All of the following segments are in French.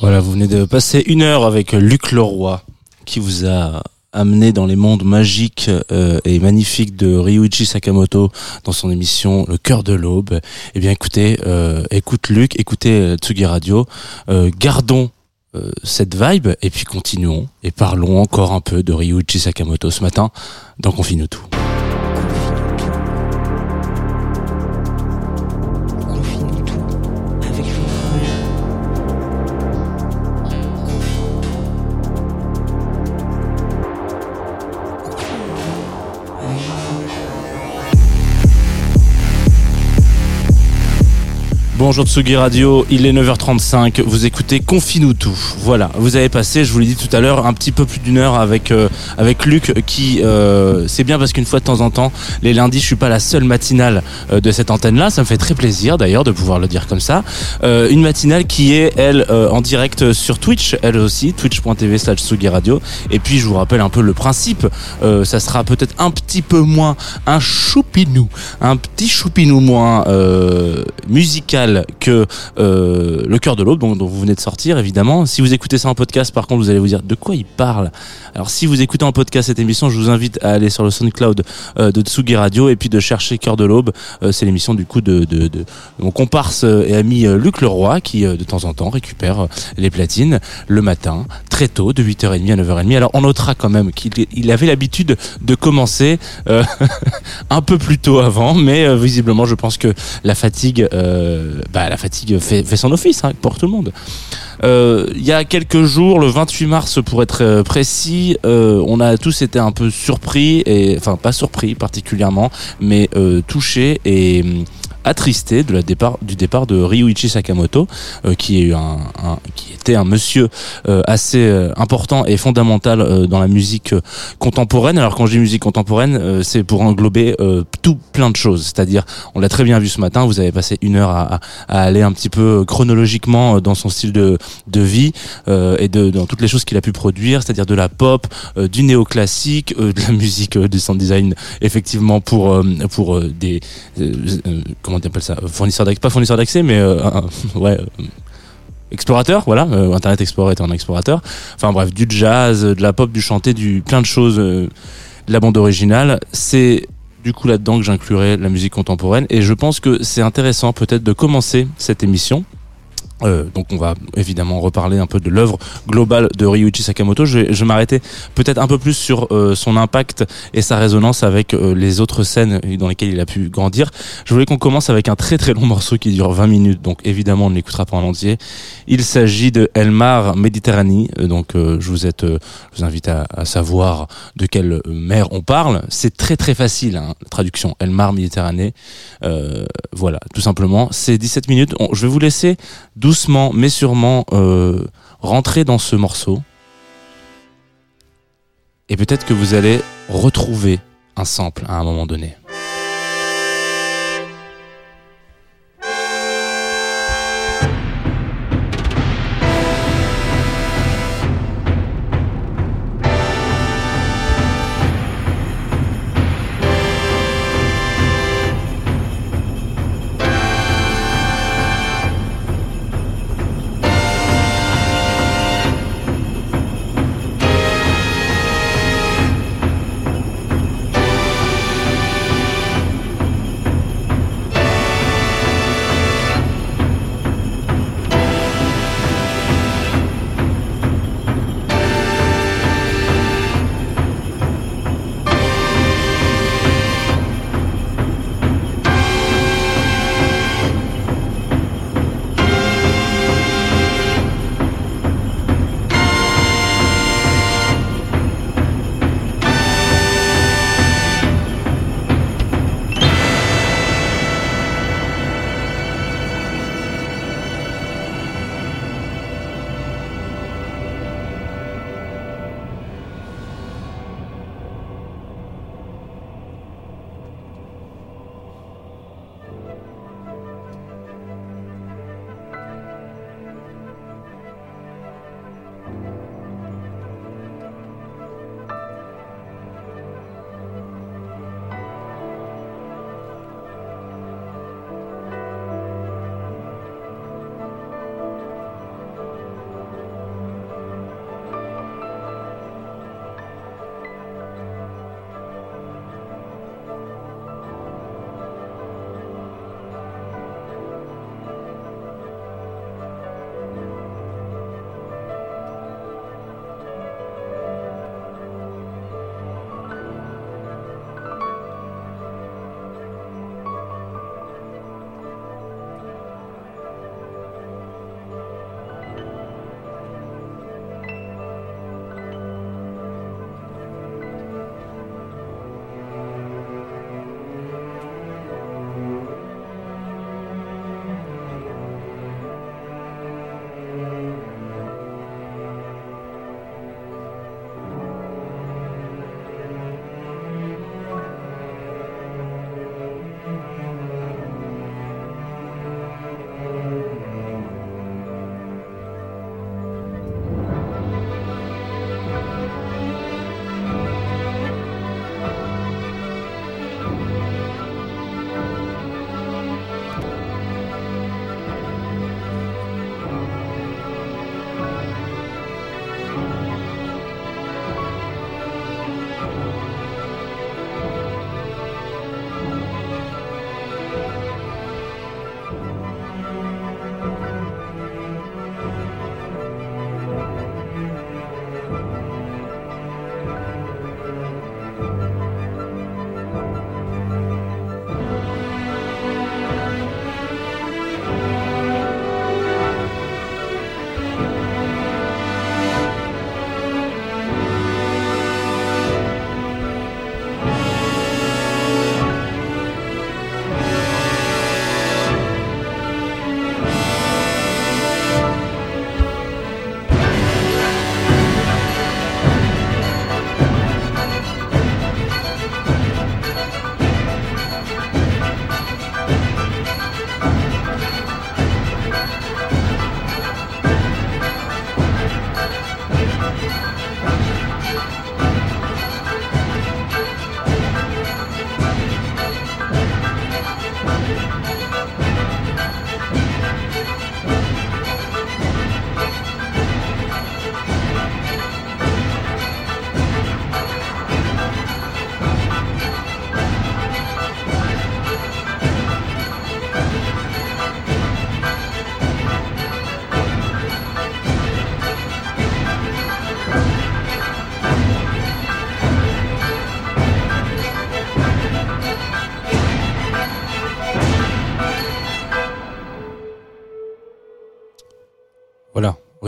Voilà, vous venez de passer une heure avec Luc Leroy, qui vous a amené dans les mondes magiques euh, et magnifiques de Ryuichi Sakamoto dans son émission Le cœur de l'aube. Eh bien, écoutez, euh, écoute Luc, écoutez euh, Tsugi Radio, euh, gardons cette vibe et puis continuons et parlons encore un peu de Ryuichi Sakamoto ce matin dans Confine tout. Bonjour Tsugi Radio, il est 9h35, vous écoutez Confine-nous tout. Voilà, vous avez passé, je vous l'ai dit tout à l'heure, un petit peu plus d'une heure avec euh, avec Luc qui euh, c'est bien parce qu'une fois de temps en temps, les lundis, je suis pas la seule matinale euh, de cette antenne-là, ça me fait très plaisir d'ailleurs de pouvoir le dire comme ça. Une matinale qui est elle en direct sur Twitch, elle aussi, twitch.tv slash Tsugi Radio. Et puis je vous rappelle un peu le principe, ça sera peut-être un petit peu moins un un petit choupinou moins euh, musical que euh, le cœur de l'aube dont, vous venez de sortir évidemment. Si vous écoutez ça en podcast, par contre, vous allez vous dire de quoi il parle? Alors si vous écoutez en podcast cette émission, je vous invite à aller sur le SoundCloud euh, de Tsugi Radio et puis de chercher Cœur de l'aube. C'est l'émission du coup de, de, mon comparse et ami Luc Leroy qui de temps en temps récupère les platines le matin très tôt de 8h30 à 9h30. Alors on notera quand même qu'il il avait l'habitude de commencer un peu plus tôt avant, mais euh, visiblement je pense que la fatigue, euh, bah, la fatigue fait, fait son office hein, pour tout le monde. Euh, Il y a quelques jours, le 28 mars pour être euh, précis, euh, on a tous été un peu surpris et enfin pas surpris particulièrement, mais touchés et attristés de la départ du départ de Ryuichi Sakamoto, euh, qui est un, un- qui était un monsieur euh, assez euh, important et fondamental dans la musique contemporaine. Alors quand je dis musique contemporaine, c'est pour englober tout plein de choses. C'est-à-dire, on l'a très bien vu ce matin. Vous avez passé une heure à, à- aller un petit peu chronologiquement euh, dans son style de, de vie euh, et de, dans toutes les choses qu'il a pu produire, c'est-à-dire de la pop, euh, du néoclassique, euh, de la musique, euh, du sound design, effectivement pour euh, pour euh, des euh, euh, comment on appelle ça, fournisseurs d'accès, pas fournisseurs d'accès, mais euh, ouais. euh, explorateur, voilà, euh, Internet Explorer est un explorateur. Enfin bref, du jazz, euh, de la pop, du chanté, du plein de choses, euh, de la bande originale. C'est du coup là-dedans que j'inclurai la musique contemporaine et je pense que c'est intéressant peut-être de commencer cette émission. Euh, donc on va évidemment reparler un peu de l'œuvre globale de Ryuichi Sakamoto. Je vais, m'arrêter peut-être un peu plus sur euh, son impact et sa résonance avec euh, les autres scènes dans lesquelles il a pu grandir. Je voulais qu'on commence avec un très très long morceau qui dure 20 minutes, donc évidemment on ne l'écoutera pas en entier. Il s'agit de Elmar Méditerranée, donc je vous invite à, savoir de quelle mer on parle. C'est très très facile, hein, la traduction Elmar Méditerranée. Voilà, tout simplement. C'est 17 minutes. On- je vais vous laisser doucement mais sûrement euh, rentrer dans ce morceau. Et peut-être que vous allez retrouver un sample à un moment donné.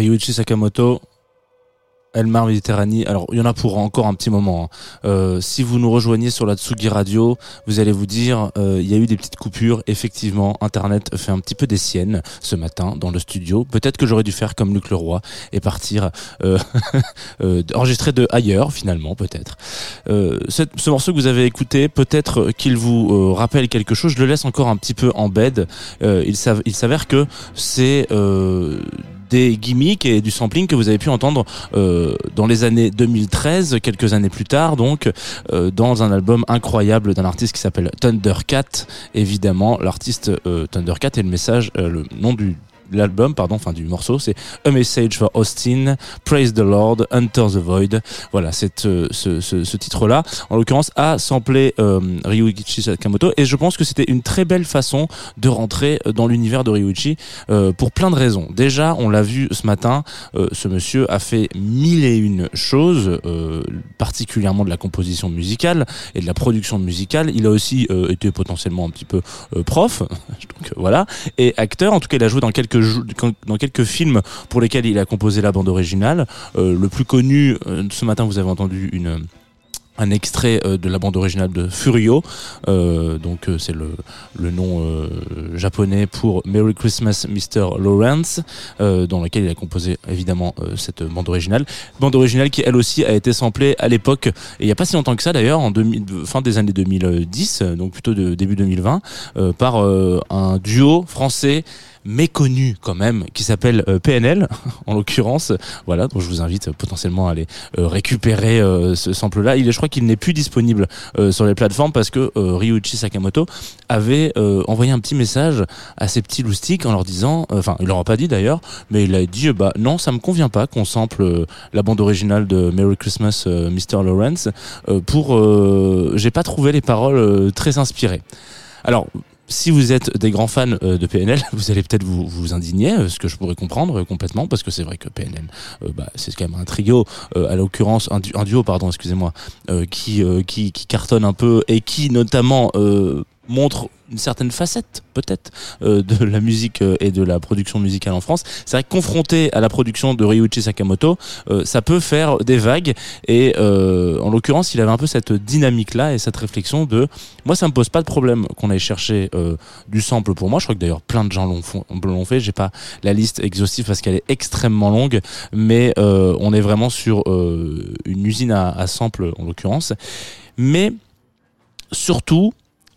Ryuichi Sakamoto, Elmar Méditerranée. Alors, il y en a pour encore un petit moment. hein. Euh, si vous nous rejoignez sur la Tsugi Radio, vous allez vous dire, euh, il y a eu des petites coupures. Effectivement, Internet fait un petit peu des siennes ce matin dans le studio. Peut-être que j'aurais dû faire comme Luc Leroy et partir euh, enregistrer de ailleurs, finalement, peut-être. Ce morceau que vous avez écouté, peut-être qu'il vous rappelle quelque chose. Je le laisse encore un petit peu en bed. Il s'av- il s'avère que c'est des gimmicks et du sampling que vous avez pu entendre euh, dans les années 2013, quelques années plus tard, donc euh, dans un album incroyable d'un artiste qui s'appelle Thundercat. Évidemment, l'artiste euh, Thundercat et le message, le nom du l'album, pardon, enfin du morceau, c'est A Message for Austin, Praise the Lord, Enter the Void. Voilà, c'est euh, ce, ce, titre-là, en l'occurrence, a samplé euh, Ryuichi Sakamoto, et je pense que c'était une très belle façon de rentrer dans l'univers de Ryuichi euh, pour plein de raisons. Déjà, on l'a vu ce matin, euh, ce monsieur a fait mille et une choses, euh, particulièrement de la composition musicale et de la production musicale. Il a aussi euh, été potentiellement un petit peu euh, prof, donc euh, voilà, et acteur. En tout cas, il a joué dans quelques dans quelques films pour lesquels il a composé la bande originale. Euh, le plus connu, euh, ce matin, vous avez entendu un extrait euh, de la bande originale de Furio, donc c'est le, nom japonais pour Merry Christmas Mr. Lawrence, dans lequel il a composé évidemment cette bande originale. Bande originale qui elle aussi a été samplée à l'époque, et il n'y a pas si longtemps que ça d'ailleurs, en 2000 fin des années 2010, euh, donc plutôt de début 2020, euh, par un duo français méconnu quand même qui s'appelle euh, PNL en l'occurrence. Voilà donc je vous invite potentiellement à aller euh, récupérer euh, ce sample là il je crois qu'il n'est plus disponible sur les plateformes parce que Ryuichi Sakamoto avait envoyé un petit message à ses petits loustiques en leur disant enfin il leur a pas dit d'ailleurs mais il a dit bah non ça me convient pas qu'on sample la bande originale de Merry Christmas Mr Lawrence pour j'ai pas trouvé les paroles très inspirées. Alors si vous êtes des grands fans euh, de PNL, vous allez peut-être vous, vous indigner, euh, ce que je pourrais comprendre euh, complètement, parce que c'est vrai que PNL, bah, c'est quand même un trio, à l'occurrence un, du- un duo, pardon, excusez-moi, qui, qui qui cartonne un peu et qui notamment montre une certaine facette peut-être euh, de la musique euh, et de la production musicale en France. C'est vrai que confronté à la production de Ryuichi Sakamoto, euh, ça peut faire des vagues et euh, en l'occurrence, il avait un peu cette dynamique là et cette réflexion de moi ça me pose pas de problème qu'on aille chercher euh, du sample pour moi. Je crois que d'ailleurs plein de gens l'ont fait. J'ai pas la liste exhaustive parce qu'elle est extrêmement longue, mais euh, on est vraiment sur une usine à, à sample en l'occurrence. Mais surtout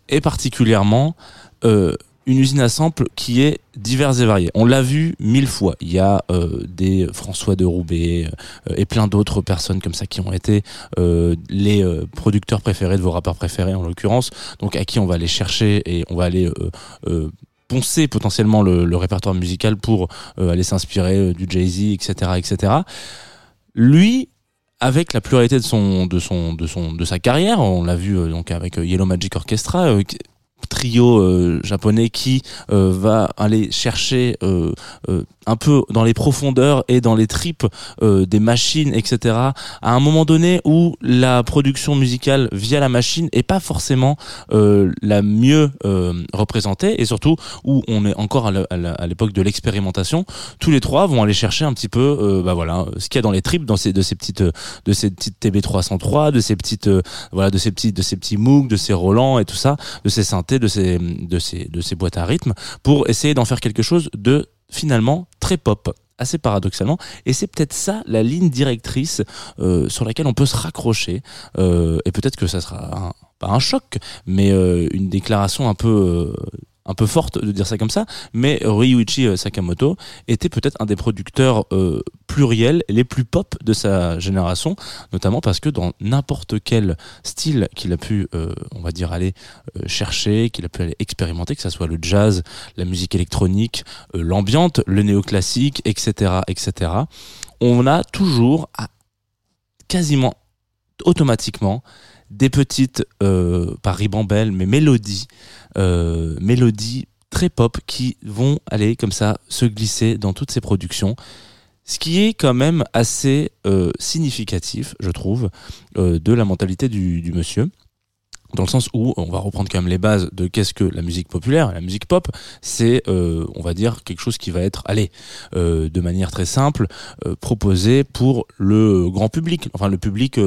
et particulièrement euh, une usine à sample qui est diverse et variée. On l'a vu mille fois. Il y a euh, des François de Roubaix euh, et plein d'autres personnes comme ça qui ont été euh, les euh, producteurs préférés de vos rappeurs préférés en l'occurrence. Donc à qui on va aller chercher et on va aller euh, euh, poncer potentiellement le, le répertoire musical pour aller s'inspirer du Jay-Z, etc., etc. Lui, avec la pluralité de son de son de son de sa carrière, on l'a vu euh, donc avec euh, Yellow Magic Orchestra, euh, trio euh, japonais qui euh, va aller chercher euh, un peu dans les profondeurs et dans les tripes des machines, etc. À un moment donné où la production musicale via la machine est pas forcément la mieux représentée et surtout où on est encore à l'époque de l'expérimentation. Tous les trois vont aller chercher un petit peu, bah voilà, ce qu'il y a dans les tripes, dans ces de ces petites de ces petites TB 303, de ces petites voilà, de ces petits de ces petits Moog, de ces Roland et tout ça, de ces synthés, de ces boîtes à rythme pour essayer d'en faire quelque chose de finalement très pop assez paradoxalement. Et c'est peut-être ça la ligne directrice euh, sur laquelle on peut se raccrocher. Euh, et peut-être que ça sera pas un choc mais euh, une déclaration un peu un peu forte de dire ça comme ça, mais Ryuichi euh, Sakamoto était peut-être un des producteurs euh, pluriels les plus pop de sa génération, notamment parce que dans n'importe quel style qu'il a pu, euh, on va dire, aller euh, chercher, qu'il a pu aller expérimenter, que ça soit le jazz, la musique électronique, l'ambiante, le néoclassique, etc., etc., on a toujours à- quasiment automatiquement des petites, euh, pas ribambelles, mais mélodies, euh, mélodies très pop qui vont aller comme ça se glisser dans toutes ces productions. Ce qui est quand même assez euh, significatif, je trouve, euh, de la mentalité du, monsieur. dans le sens où on va reprendre quand même les bases de qu'est-ce que la musique populaire. La musique pop, c'est, on va dire, quelque chose qui va être, allez, de manière très simple, euh, proposé pour le grand public, enfin le public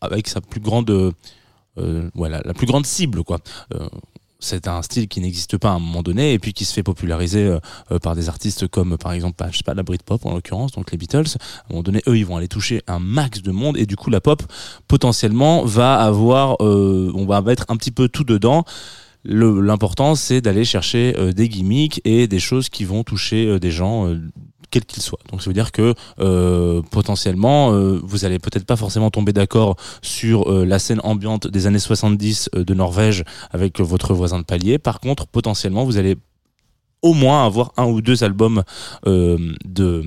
avec sa plus grande, euh, voilà, la plus grande cible, quoi. Euh, c'est un style qui n'existe pas à un moment donné et puis qui se fait populariser euh, euh, par des artistes comme par exemple bah, je sais pas la Britpop en l'occurrence donc les Beatles à un moment donné eux ils vont aller toucher un max de monde et du coup la pop potentiellement va avoir euh, on va mettre un petit peu tout dedans l'important c'est d'aller chercher euh, des gimmicks et des choses qui vont toucher euh, des gens quels qu'ils soient. Donc ça veut dire que euh, potentiellement euh, vous allez peut-être pas forcément tomber d'accord sur euh, la scène ambiante des années 70 euh, de Norvège avec votre voisin de palier. Par contre, potentiellement vous allez au moins avoir un ou deux albums de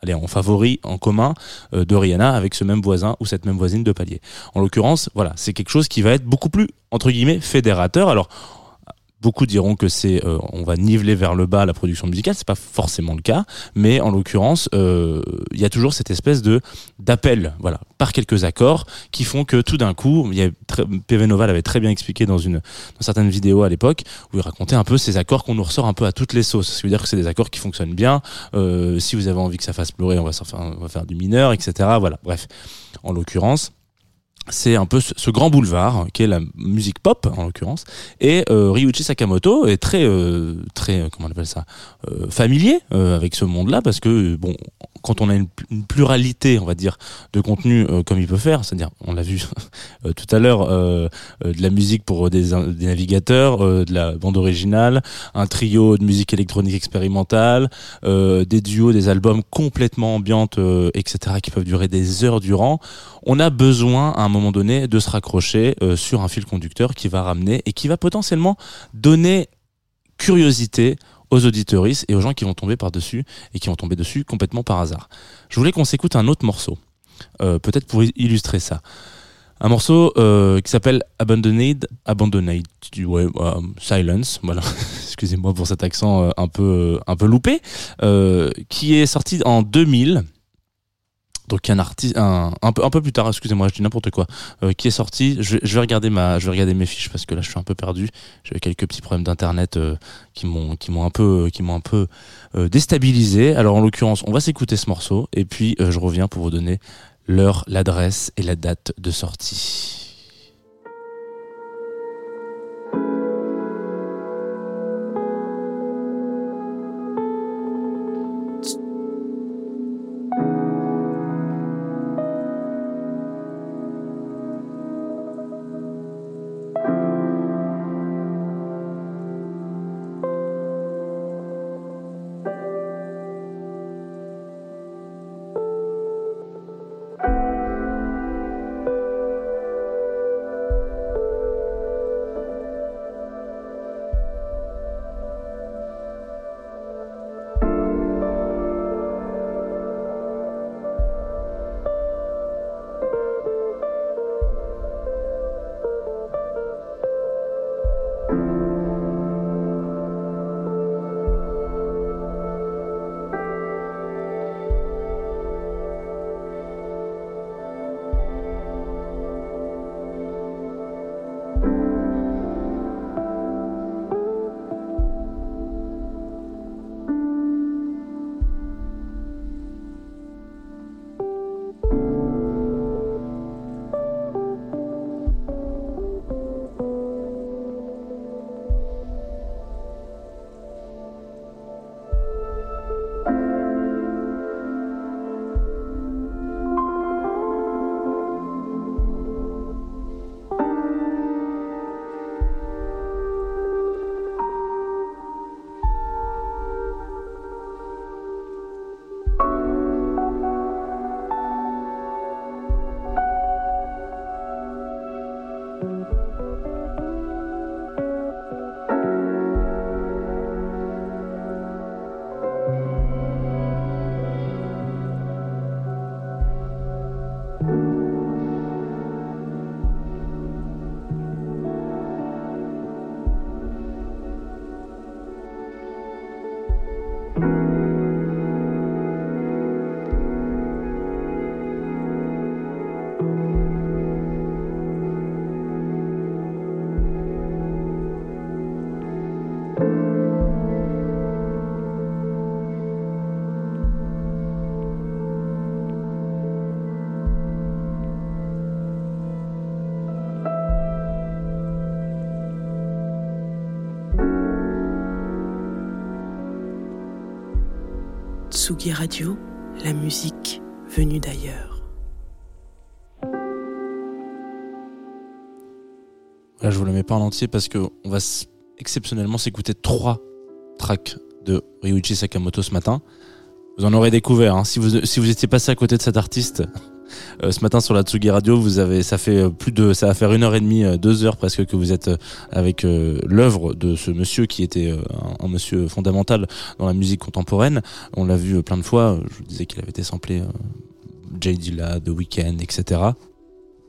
allez en favori en commun de Rihanna avec ce même voisin ou cette même voisine de palier. En l'occurrence, voilà, c'est quelque chose qui va être beaucoup plus entre guillemets fédérateur. Alors Beaucoup diront que c'est euh, on va niveler vers le bas la production musicale, c'est pas forcément le cas, mais en l'occurrence, euh, il y a toujours cette espèce de d'appel, voilà, par quelques accords qui font que tout d'un coup, il y a PV Nova l'avait très bien expliqué dans une dans certaines vidéos à l'époque où il racontait un peu ces accords qu'on nous ressort un peu à toutes les sauces. Ce qui veut dire que c'est des accords qui fonctionnent bien. Euh, si vous avez envie que ça fasse pleurer, on va faire, on va faire du mineur, etc. Voilà, bref. En l'occurrence, c'est un peu ce, grand boulevard qui est la musique pop en l'occurrence. Et euh, Ryuichi Sakamoto est très euh, très euh, comment on appelle ça euh, familier euh, avec ce monde-là parce que euh, bon quand on a une, pluralité on va dire de contenu euh, comme il peut faire c'est-à-dire on l'a vu euh, tout à l'heure euh, euh, de la musique pour des, des navigateurs euh, de la bande originale un trio de musique électronique expérimentale euh, des duos des albums complètement ambiantes euh, etc qui peuvent durer des heures durant. On a besoin à un moment donné de se raccrocher euh, sur un fil conducteur qui va ramener et qui va potentiellement donner curiosité aux auditeuristes et aux gens qui vont tomber par-dessus et qui vont tomber dessus complètement par hasard. Je voulais qu'on s'écoute un autre morceau, euh, peut-être pour illustrer ça. Un morceau euh, qui s'appelle Abandoned, Abandoned, ouais, Silence, voilà. Excusez-moi pour cet accent un peu un peu loupé, qui est sorti en 2000 donc un artiste un, un peu un peu plus tard excusez-moi je dis n'importe quoi euh, qui est sorti. Je, vais- regarder ma je vais regarder mes fiches parce que là je suis un peu perdu. J'ai quelques petits problèmes d'internet euh, qui m'ont qui m'ont un peu qui m'ont un peu euh, déstabilisé. Alors en l'occurrence on va s'écouter ce morceau et puis euh, je reviens pour vous donner l'heure l'adresse et la date de sortie La musique venue d'ailleurs. Là, je vous le mets pas en entier parce que on va exceptionnellement s'écouter trois tracks de Ryuichi Sakamoto ce matin. Vous en aurez découvert. hein. Si vous si vous étiez passé à côté de cet artiste ce matin sur la Tsugi Radio, vous avez ça fait euh, plus de ça va faire une heure et demie, euh, deux heures presque que vous êtes euh, avec euh, l'œuvre de ce monsieur qui était euh, un, monsieur fondamental dans la musique contemporaine. On l'a vu euh, plein de fois. Je vous disais qu'il avait été samplé euh, J. Dilla, The Weeknd, etc.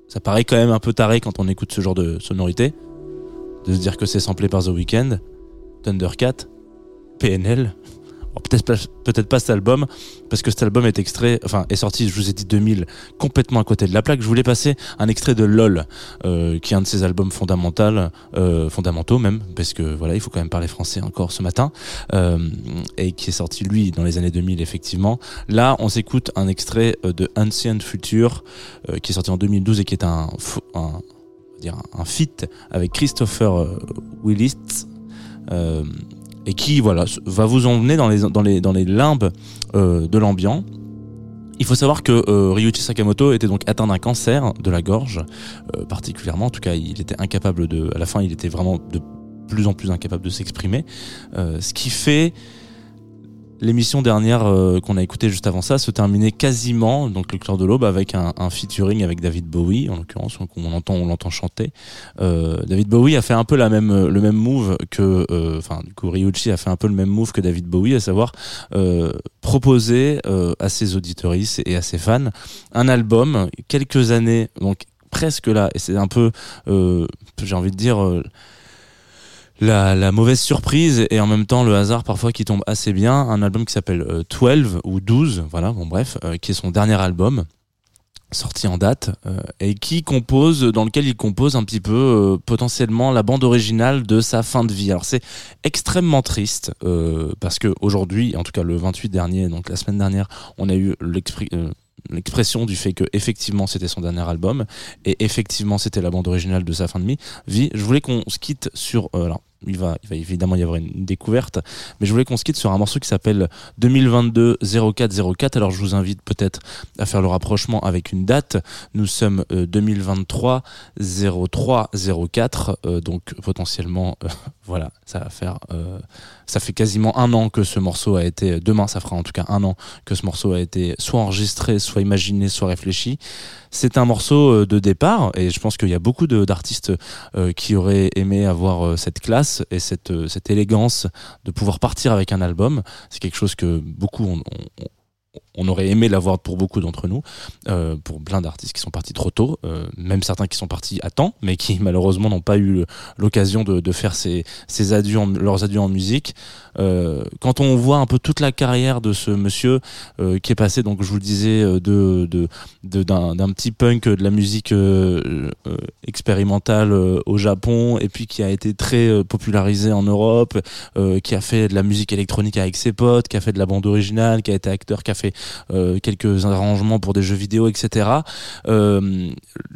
Ça paraît quand même un peu taré quand on écoute ce genre de sonorité de se dire que c'est samplé par The Weeknd, Thundercat, PNL. Peut-être pas, cet album, parce que cet album est extrait, enfin est sorti, je vous ai dit 2000, complètement à côté de la plaque. Je voulais passer un extrait de LOL, euh, qui est un de ses albums fondamentaux, euh, fondamentaux même, parce que voilà, il faut quand même parler français encore ce matin, euh, et qui est sorti lui dans les années 2000 effectivement. Là, on s'écoute un extrait de Ancient Future, qui est sorti en 2012 et qui est un, un un feat avec Christopher Willis et qui voilà va vous emmener dans les dans les limbes euh, de l'ambiant. Il faut savoir que euh, Ryuichi Sakamoto était donc atteint d'un cancer de la gorge euh, particulièrement. En tout cas, il était incapable de. À la fin, il était vraiment de plus en plus incapable de s'exprimer. Ce qui fait l'émission dernière euh, qu'on a écoutée juste avant ça se terminait quasiment donc le cœur de l'aube avec un, featuring avec David Bowie en l'occurrence on entend on l'entend chanter. Euh, David Bowie a fait un peu même le même move que euh, enfin du coup Ryuichi a fait un peu le même move que David Bowie à savoir euh, proposer euh, à ses auditoristes et à ses fans un album quelques années donc presque là et c'est un peu euh, j'ai envie de dire euh, la, mauvaise surprise et en même temps le hasard parfois qui tombe assez bien. Un album qui s'appelle euh, 12 ou 12, voilà, bon bref, euh, qui est son dernier album sorti en date euh, et qui compose dans lequel il compose un petit peu euh, potentiellement la bande originale de sa fin de vie. Alors c'est extrêmement triste euh, parce que aujourd'hui, en tout cas le 28 dernier, donc la semaine dernière, on a eu euh, l'expression du fait que effectivement c'était son dernier album et effectivement c'était la bande originale de sa fin de vie. Je voulais qu'on se quitte sur euh, il va, il va évidemment y avoir une découverte, mais je voulais qu'on se quitte sur un morceau qui s'appelle 2022 0404. Alors je vous invite peut-être à faire le rapprochement avec une date. Nous sommes euh, 2023 03 04, euh, donc potentiellement, euh, voilà, ça va faire, euh, ça fait quasiment un an que ce morceau a été, demain ça fera en tout cas un an que ce morceau a été soit enregistré, soit imaginé, soit réfléchi. C'est un morceau euh, de départ et je pense qu'il y a beaucoup d'artistes euh, qui auraient aimé avoir cette classe et cette, élégance de pouvoir partir avec un album. C'est quelque chose que beaucoup on, on- on aurait aimé l'avoir pour beaucoup d'entre nous, euh, pour plein d'artistes qui sont partis trop tôt, euh, même certains qui sont partis à temps, mais qui malheureusement n'ont pas eu l'occasion de, de faire adieux leurs adieux en musique. Euh, quand on voit un peu toute la carrière de ce monsieur qui est passé, donc je vous le disais, de de de- d'un d'un petit punk de la musique expérimentale au Japon et puis qui a été très popularisé en Europe, qui a fait de la musique électronique avec ses potes, qui a fait de la bande originale, qui a été acteur, qui a fait euh, quelques arrangements pour des jeux vidéo, etc. Euh,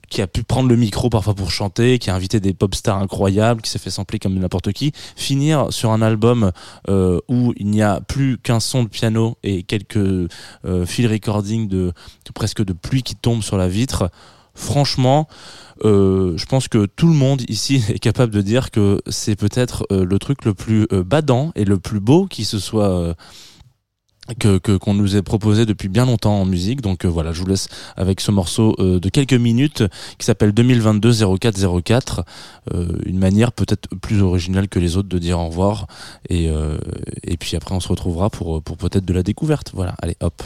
qui a pu prendre le micro parfois pour chanter, qui a invité des pop stars incroyables, qui s'est fait sampler comme n'importe qui, finir sur un album euh, où il n'y a plus qu'un son de piano et quelques field recording de, presque de pluie qui tombe sur la vitre. Franchement, je pense que tout le monde ici est capable de dire que c'est peut-être le truc le plus badant et le plus beau qui se soit que qu'on nous ait proposé depuis bien longtemps en musique. Donc euh, voilà, je vous laisse avec ce morceau euh, de quelques minutes qui s'appelle 2022 0404. Euh, une manière peut-être plus originale que les autres de dire au revoir. Et euh, et puis après on se retrouvera pour pour peut-être de la découverte. Voilà, allez hop.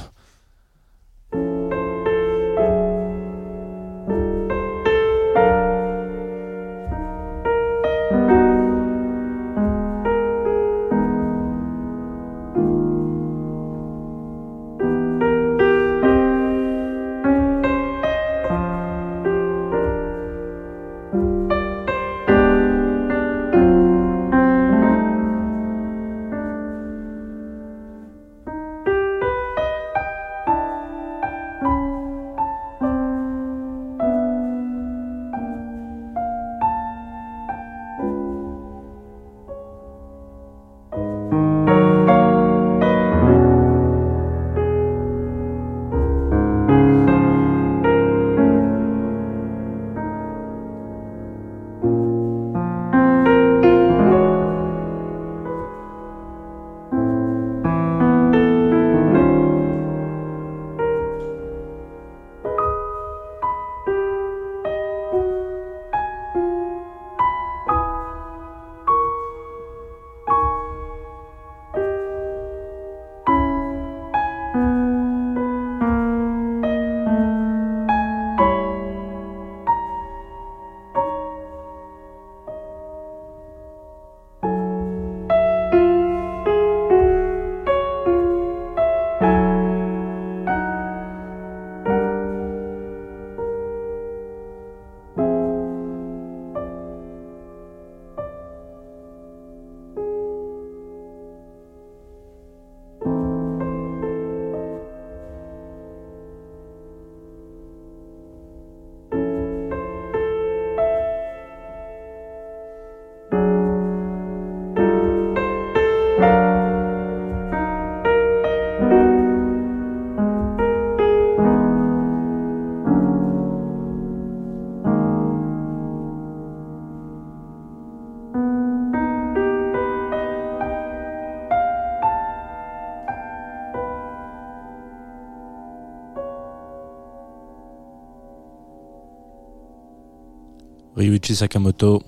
Sakamoto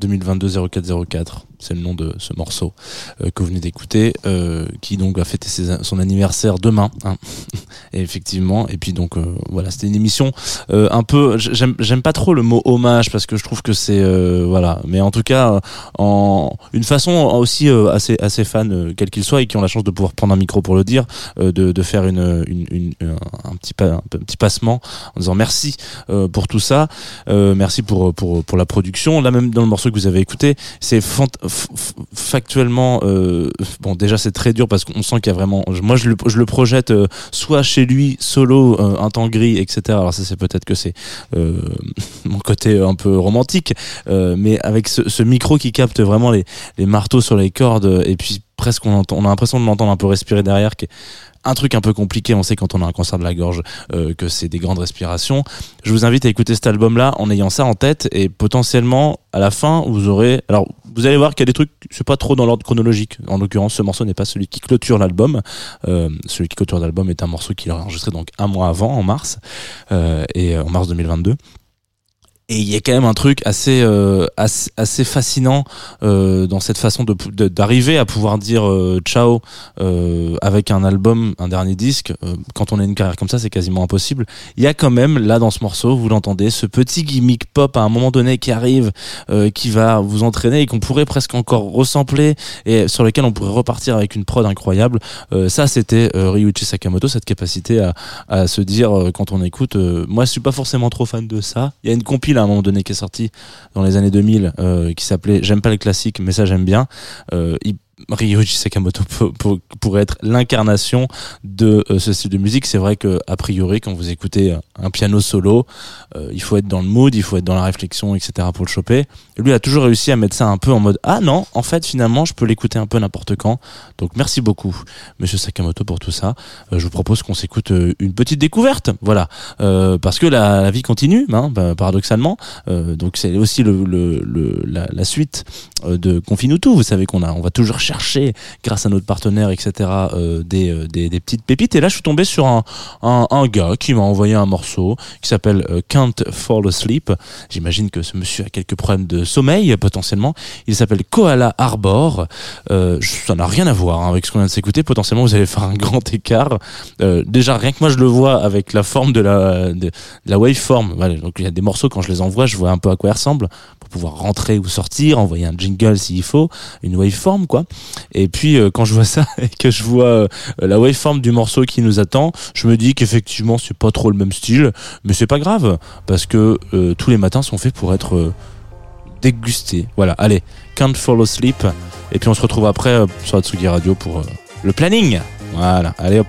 2022-0404, c'est le nom de ce morceau euh, que vous venez d'écouter, euh, qui donc va fêter son anniversaire demain. hein. et effectivement, et puis donc euh, voilà, c'était une émission euh, un peu. J'aime, pas trop le mot hommage parce que je trouve que c'est euh, voilà, mais en tout cas en une façon aussi assez assez fan quel qu'il soit et qui ont la chance de pouvoir prendre un micro pour le dire, de, de faire une, une, un, petit pas, un petit passement en disant merci pour tout ça. Merci pour, pour, pour la production. Là même dans le morceau que vous avez écouté, c'est factuellement bon déjà c'est très dur parce qu'on sent qu'il y a vraiment moi je le, je le projette soit chez lui solo euh, un temps gris etc alors ça c'est peut-être que c'est euh, mon côté un peu romantique euh, mais avec ce, micro qui capte vraiment les, marteaux sur les cordes et puis presque on, on a l'impression de l'entendre un peu respirer derrière un truc un peu compliqué, on sait quand on a un cancer de la gorge euh, que c'est des grandes respirations. Je vous invite à écouter cet album-là en ayant ça en tête et potentiellement à la fin vous aurez, alors vous allez voir qu'il y a des trucs, c'est pas trop dans l'ordre chronologique. En l'occurrence, ce morceau n'est pas celui qui clôture l'album. Euh, celui qui clôture l'album est un morceau qu'il a enregistré donc un mois avant, en mars, euh, et en mars 2022. Et il y a quand même un truc assez euh, assez, assez fascinant euh, dans cette façon de d'arriver à pouvoir dire euh, ciao euh, avec un album, un dernier disque. Euh, quand on a une carrière comme ça, c'est quasiment impossible. Il y a quand même là dans ce morceau, vous l'entendez, ce petit gimmick pop à un moment donné qui arrive, euh, qui va vous entraîner et qu'on pourrait presque encore ressembler et sur lequel on pourrait repartir avec une prod incroyable. Ça, c'était Ryuichi Sakamoto, cette capacité à, à se dire quand on écoute. moi, je suis pas forcément trop fan de ça. Il y a une compile à un moment donné qui est sortie dans les années 2000 euh, qui s'appelait J'aime pas le classique, mais ça j'aime bien. Euh, Ryuichi Sakamoto pour- pour- pourrait être l'incarnation de euh, ce style de musique. C'est vrai que a priori, quand vous écoutez un piano solo, euh, il faut être dans le mood, il faut être dans la réflexion, etc. pour le choper. Lui a toujours réussi à mettre ça un peu en mode ah non, en fait finalement je peux l'écouter un peu n'importe quand. Donc merci beaucoup, Monsieur Sakamoto pour tout ça. Euh, je vous propose qu'on s'écoute une petite découverte, voilà, parce que la, vie continue, hein, bah, paradoxalement. Donc c'est aussi le, le, le- la, suite de Confine tout. Vous savez qu'on a, on va toujours chercher, grâce à notre partenaire, etc., euh, des, euh, des, petites pépites. Et là, je suis tombé sur un, gars qui m'a envoyé un morceau qui s'appelle euh, Can't Fall Asleep. J'imagine que ce monsieur a quelques problèmes de sommeil potentiellement. Il s'appelle Koala Arbor. Ça n'a rien à voir hein, avec ce qu'on vient de s'écouter. Potentiellement, vous allez faire un grand écart. Déjà, rien que moi, je le vois avec la forme de la, de, de waveform. Donc il y a des morceaux quand je les envoie, je vois un peu à quoi ils ressemblent pouvoir rentrer ou sortir, envoyer un jingle s'il faut, une waveform quoi. Et puis euh, quand je vois ça et que je vois euh, la waveform du morceau qui nous attend, je me dis qu'effectivement c'est pas trop le même style, mais c'est pas grave parce que euh, tous les matins sont faits pour être dégustés. Voilà, allez, Can't Fall Asleep et puis on se retrouve après sur Atsugi Radio pour le planning. Voilà, allez hop.